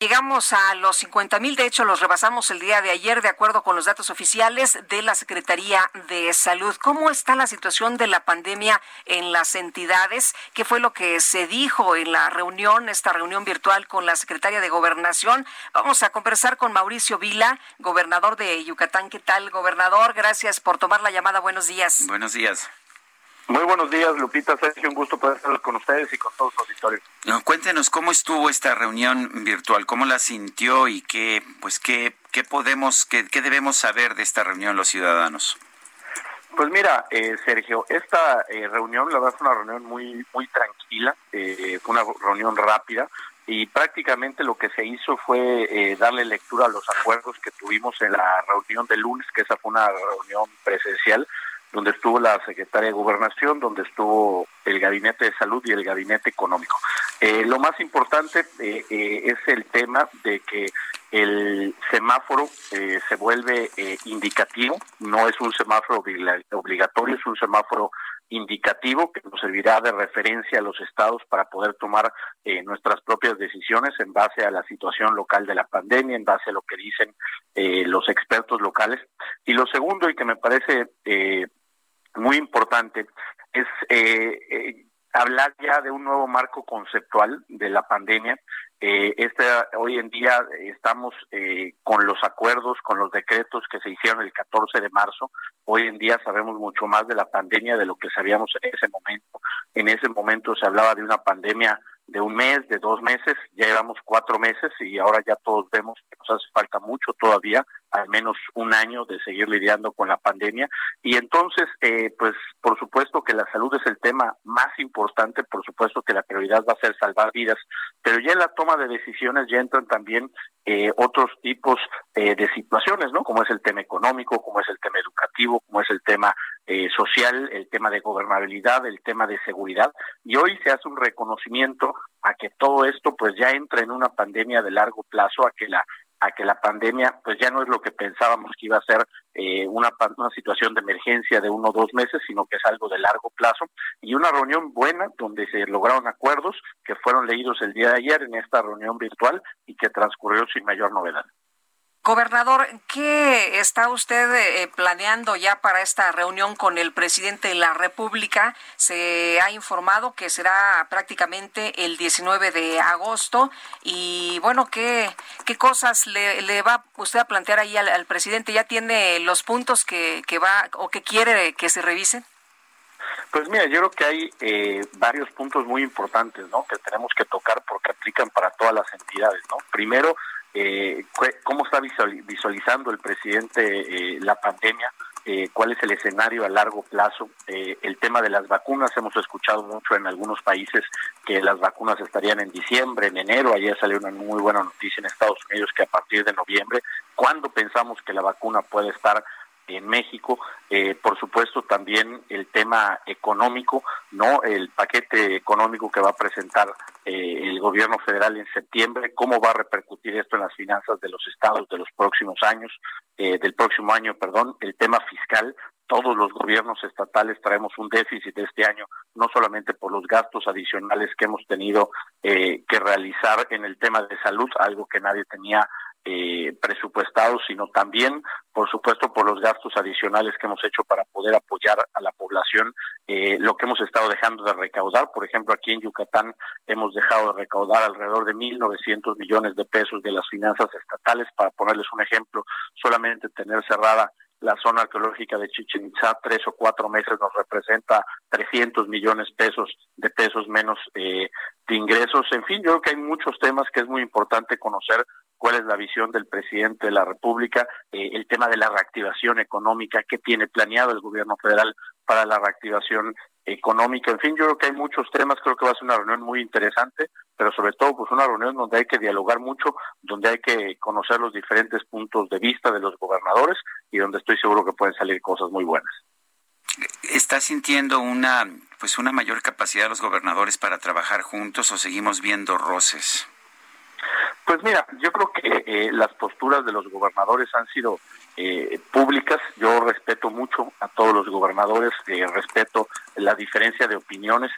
Llegamos a los 50 mil, de hecho los rebasamos el día de ayer de acuerdo con los datos oficiales de la Secretaría de Salud. ¿Cómo está la situación de la pandemia en las entidades? ¿Qué fue lo que se dijo en la reunión, esta reunión virtual con la Secretaria de Gobernación? Vamos a conversar con Mauricio Vila, gobernador de Yucatán. ¿Qué tal, gobernador? Gracias por tomar la llamada. Buenos días. Buenos días. Muy buenos días, Lupita, Sergio, un gusto poder estar con ustedes y con todos los auditores. cuéntenos cómo estuvo esta reunión virtual, cómo la sintió y qué, pues qué, qué podemos, qué, qué debemos saber de esta reunión los ciudadanos. Pues mira, eh, Sergio, esta eh, reunión, la verdad, fue una reunión muy, muy tranquila, eh, fue una reunión rápida y prácticamente lo que se hizo fue darle lectura a los acuerdos que tuvimos en la reunión de lunes, que esa fue una reunión presencial donde estuvo la secretaria de Gobernación, donde estuvo el Gabinete de Salud y el Gabinete Económico. Eh, lo más importante eh, eh, es el tema de que el semáforo se vuelve indicativo, no es un semáforo obligatorio, es un semáforo indicativo que nos servirá de referencia a los estados para poder tomar nuestras propias decisiones en base a la situación local de la pandemia, en base a lo que dicen los expertos locales. Y lo segundo, y que me parece muy importante es eh, eh, hablar ya de un nuevo marco conceptual de la pandemia. Este, hoy en día estamos eh, con los acuerdos, con los decretos que se hicieron el 14 de marzo. Hoy en día sabemos mucho más de la pandemia de lo que sabíamos en ese momento. En ese momento se hablaba de una pandemia de un mes, de dos meses, ya llevamos cuatro meses y ahora ya todos vemos que nos hace falta mucho todavía, al menos un año de seguir lidiando con la pandemia. Y entonces, eh, pues por supuesto que la salud es el tema más importante, por supuesto que la prioridad va a ser salvar vidas, pero ya en la toma de decisiones ya entran también eh, otros tipos eh, de situaciones, ¿no? Como es el tema económico, como es el tema educativo, como es el tema eh, social, el tema de gobernabilidad, el tema de seguridad. Y hoy se hace un reconocimiento a que todo esto pues ya entra en una pandemia de largo plazo, a que la a que la pandemia pues ya no es lo que pensábamos que iba a ser eh, una, una situación de emergencia de uno o dos meses, sino que es algo de largo plazo y una reunión buena donde se lograron acuerdos que fueron leídos el día de ayer en esta reunión virtual y que transcurrió sin mayor novedad. Gobernador, ¿qué está usted eh, planeando ya para esta reunión con el presidente de la República? Se ha informado que será prácticamente el 19 de agosto y bueno, ¿qué, qué cosas le, va usted a plantear ahí al, presidente? ¿Ya tiene los puntos que, que va o que quiere que se revisen? Pues mira, yo creo que hay eh, varios puntos muy importantes, ¿no? Que tenemos que tocar porque aplican para todas las entidades, ¿no? Primero, eh, cómo está visualizando el presidente eh, la pandemia, eh, cuál es el escenario a largo plazo, eh, el tema de las vacunas, hemos escuchado mucho en algunos países que las vacunas estarían en diciembre, en enero, ayer salió una muy buena noticia en Estados Unidos que a partir de noviembre, ¿cuándo pensamos que la vacuna puede estar en México, eh, por supuesto también el tema económico, no el paquete económico que va a presentar eh, el gobierno federal en septiembre, cómo va a repercutir esto en las finanzas de los estados de los próximos años, eh, del próximo año, perdón, el tema fiscal. Todos los gobiernos estatales traemos un déficit este año, no solamente por los gastos adicionales que hemos tenido que realizar en el tema de salud, algo que nadie tenía eh, presupuestados, sino también, por supuesto, por los gastos adicionales que hemos hecho para poder apoyar a la población, eh, lo que hemos estado dejando de recaudar. Por ejemplo, aquí en Yucatán hemos dejado de recaudar alrededor de 1.900 millones de pesos de las finanzas estatales. Para ponerles un ejemplo, solamente tener cerrada la zona arqueológica de Chichen Itza, tres o cuatro meses nos representa 300 millones pesos de pesos menos eh, de ingresos. En fin, yo creo que hay muchos temas que es muy importante conocer cuál es la visión del presidente de la República, eh, el tema de la reactivación económica, qué tiene planeado el gobierno federal para la reactivación económica, en fin, yo creo que hay muchos temas, creo que va a ser una reunión muy interesante, pero sobre todo pues una reunión donde hay que dialogar mucho, donde hay que conocer los diferentes puntos de vista de los gobernadores y donde estoy seguro que pueden salir cosas muy buenas. ¿Está sintiendo una pues una mayor capacidad de los gobernadores para trabajar juntos o seguimos viendo roces? Pues mira, yo creo que eh, las posturas de los gobernadores han sido eh, públicas. Yo respeto mucho a todos los gobernadores, eh, respeto la diferencia de opiniones.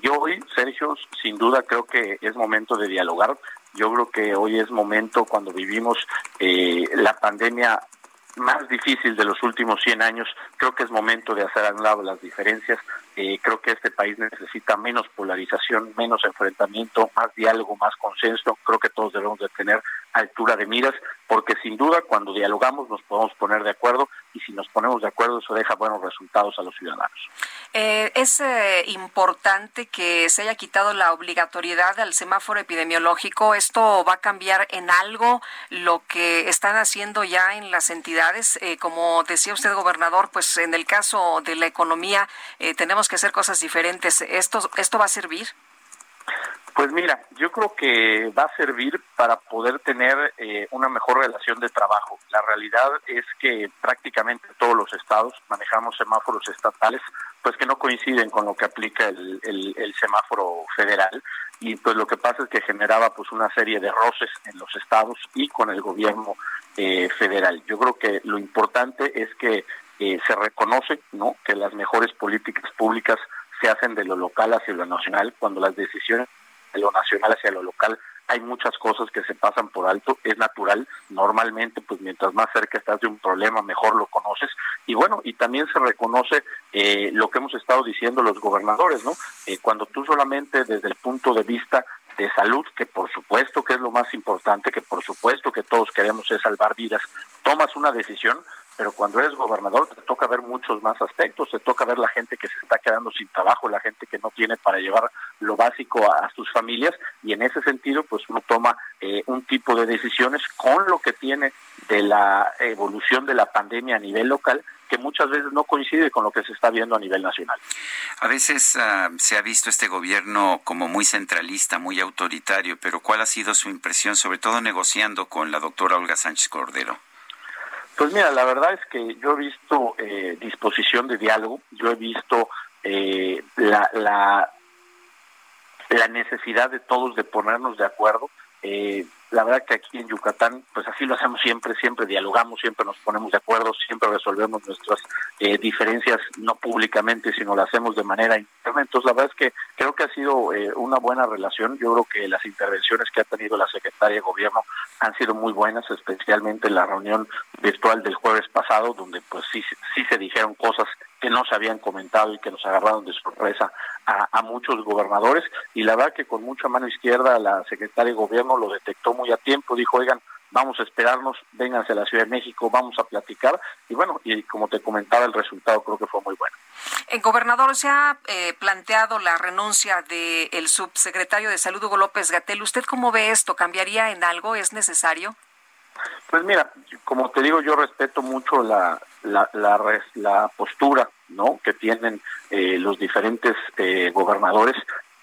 yo hoy, Sergio, sin duda creo que es momento de dialogar. Yo creo que hoy es momento cuando vivimos la pandemia más difícil de los últimos 100 años. Creo que es momento de hacer a un lado las diferencias. Eh, creo que este país necesita menos polarización, menos enfrentamiento, más diálogo, más consenso. Creo que todos debemos de tener altura de miras, porque sin duda cuando dialogamos nos podemos poner de acuerdo y si nos ponemos de acuerdo eso deja buenos resultados a los ciudadanos. Eh, es eh, importante que se haya quitado la obligatoriedad al semáforo epidemiológico. ¿Esto va a cambiar en algo lo que están haciendo ya en las entidades? Eh, como decía usted, gobernador, pues en el caso de la economía tenemos que hacer cosas diferentes. ¿Esto, esto va a servir? Pues mira, yo creo que va a servir para poder tener eh, una mejor relación de trabajo. La realidad es que prácticamente todos los estados manejamos semáforos estatales, pues que no coinciden con lo que aplica el, el, semáforo federal y pues lo que pasa es que generaba pues una serie de roces en los estados y con el gobierno eh, federal. Yo creo que lo importante es que eh, se reconoce, ¿no? Que las mejores políticas públicas se hacen de lo local hacia lo nacional cuando las decisiones lo nacional hacia lo local hay muchas cosas que se pasan por alto, es natural, normalmente pues mientras más cerca estás de un problema mejor lo conoces y bueno, y también se reconoce eh, lo que hemos estado diciendo los gobernadores, ¿no? Eh, cuando tú solamente desde el punto de vista de salud, que por supuesto que es lo más importante, que por supuesto que todos queremos es salvar vidas, tomas una decisión, pero cuando eres gobernador te toca ver muchos más aspectos, te toca ver la gente que se está quedando sin trabajo, la gente que no tiene para llevar lo básico a, sus familias y en ese sentido pues uno toma eh, un tipo de decisiones con lo que tiene de la evolución de la pandemia a nivel local que muchas veces no coincide con lo que se está viendo a nivel nacional. A veces ah, se ha visto este gobierno como muy centralista, muy autoritario, pero ¿cuál ha sido su impresión, sobre todo negociando con la doctora Olga Sánchez Cordero? Pues mira, la verdad es que yo he visto eh, disposición de diálogo, yo he visto eh, la, la, la, necesidad de todos de ponernos de acuerdo. Eh, la verdad que aquí en Yucatán, pues así lo hacemos siempre, siempre dialogamos, siempre nos ponemos de acuerdo, siempre resolvemos nuestras eh, diferencias, no públicamente, sino lo hacemos de manera interna. Entonces, la verdad es que creo que ha sido eh, una buena relación. Yo creo que las intervenciones que ha tenido la secretaria de Gobierno han sido muy buenas, especialmente en la reunión virtual del jueves pasado, donde pues sí, sí se dijeron cosas que no se habían comentado y que nos agarraron de sorpresa a, muchos gobernadores y la verdad que con mucha mano izquierda la secretaria de gobierno lo detectó muy a tiempo, dijo, oigan, vamos a esperarnos, vénganse a la Ciudad de México, vamos a platicar y bueno, y como te comentaba, el resultado creo que fue muy bueno. El gobernador se ha eh, planteado la renuncia del subsecretario de Salud Hugo López Gatel. ¿Usted cómo ve esto? ¿Cambiaría en algo? ¿Es necesario? Pues mira, como te digo, yo respeto mucho la, la, la, postura ¿no? que tienen eh, los diferentes eh, gobernadores.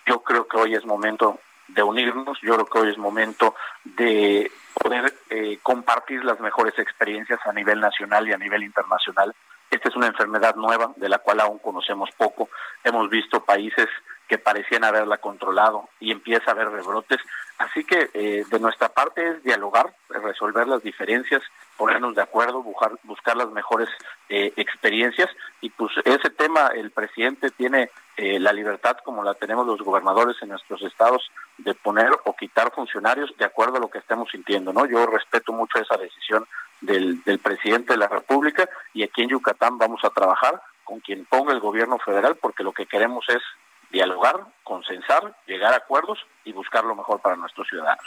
Yo creo que hoy es momento de unirnos, yo creo que hoy es momento de poder eh, compartir las mejores experiencias a nivel nacional y a nivel internacional. Esta es una enfermedad nueva de la cual aún conocemos poco. Hemos visto países que parecían haberla controlado y empieza a haber rebrotes. Así que eh, de nuestra parte es dialogar, resolver las diferencias, ponernos de acuerdo, buscar, buscar las mejores eh, experiencias y pues ese tema el presidente tiene eh, la libertad como la tenemos los gobernadores en nuestros estados de poner o quitar funcionarios de acuerdo a lo que estemos sintiendo, ¿no? Yo respeto mucho esa decisión del, del presidente de la República y aquí en Yucatán vamos a trabajar con quien ponga el gobierno federal porque lo que queremos es dialogar, consensar, llegar a acuerdos y buscar lo mejor para nuestros ciudadanos.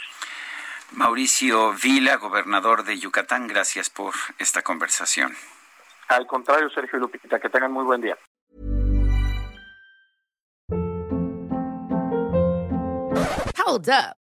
Mauricio Vila, gobernador de Yucatán, gracias por esta conversación. Al contrario, Sergio Lupita, que tengan muy buen día. Hold up.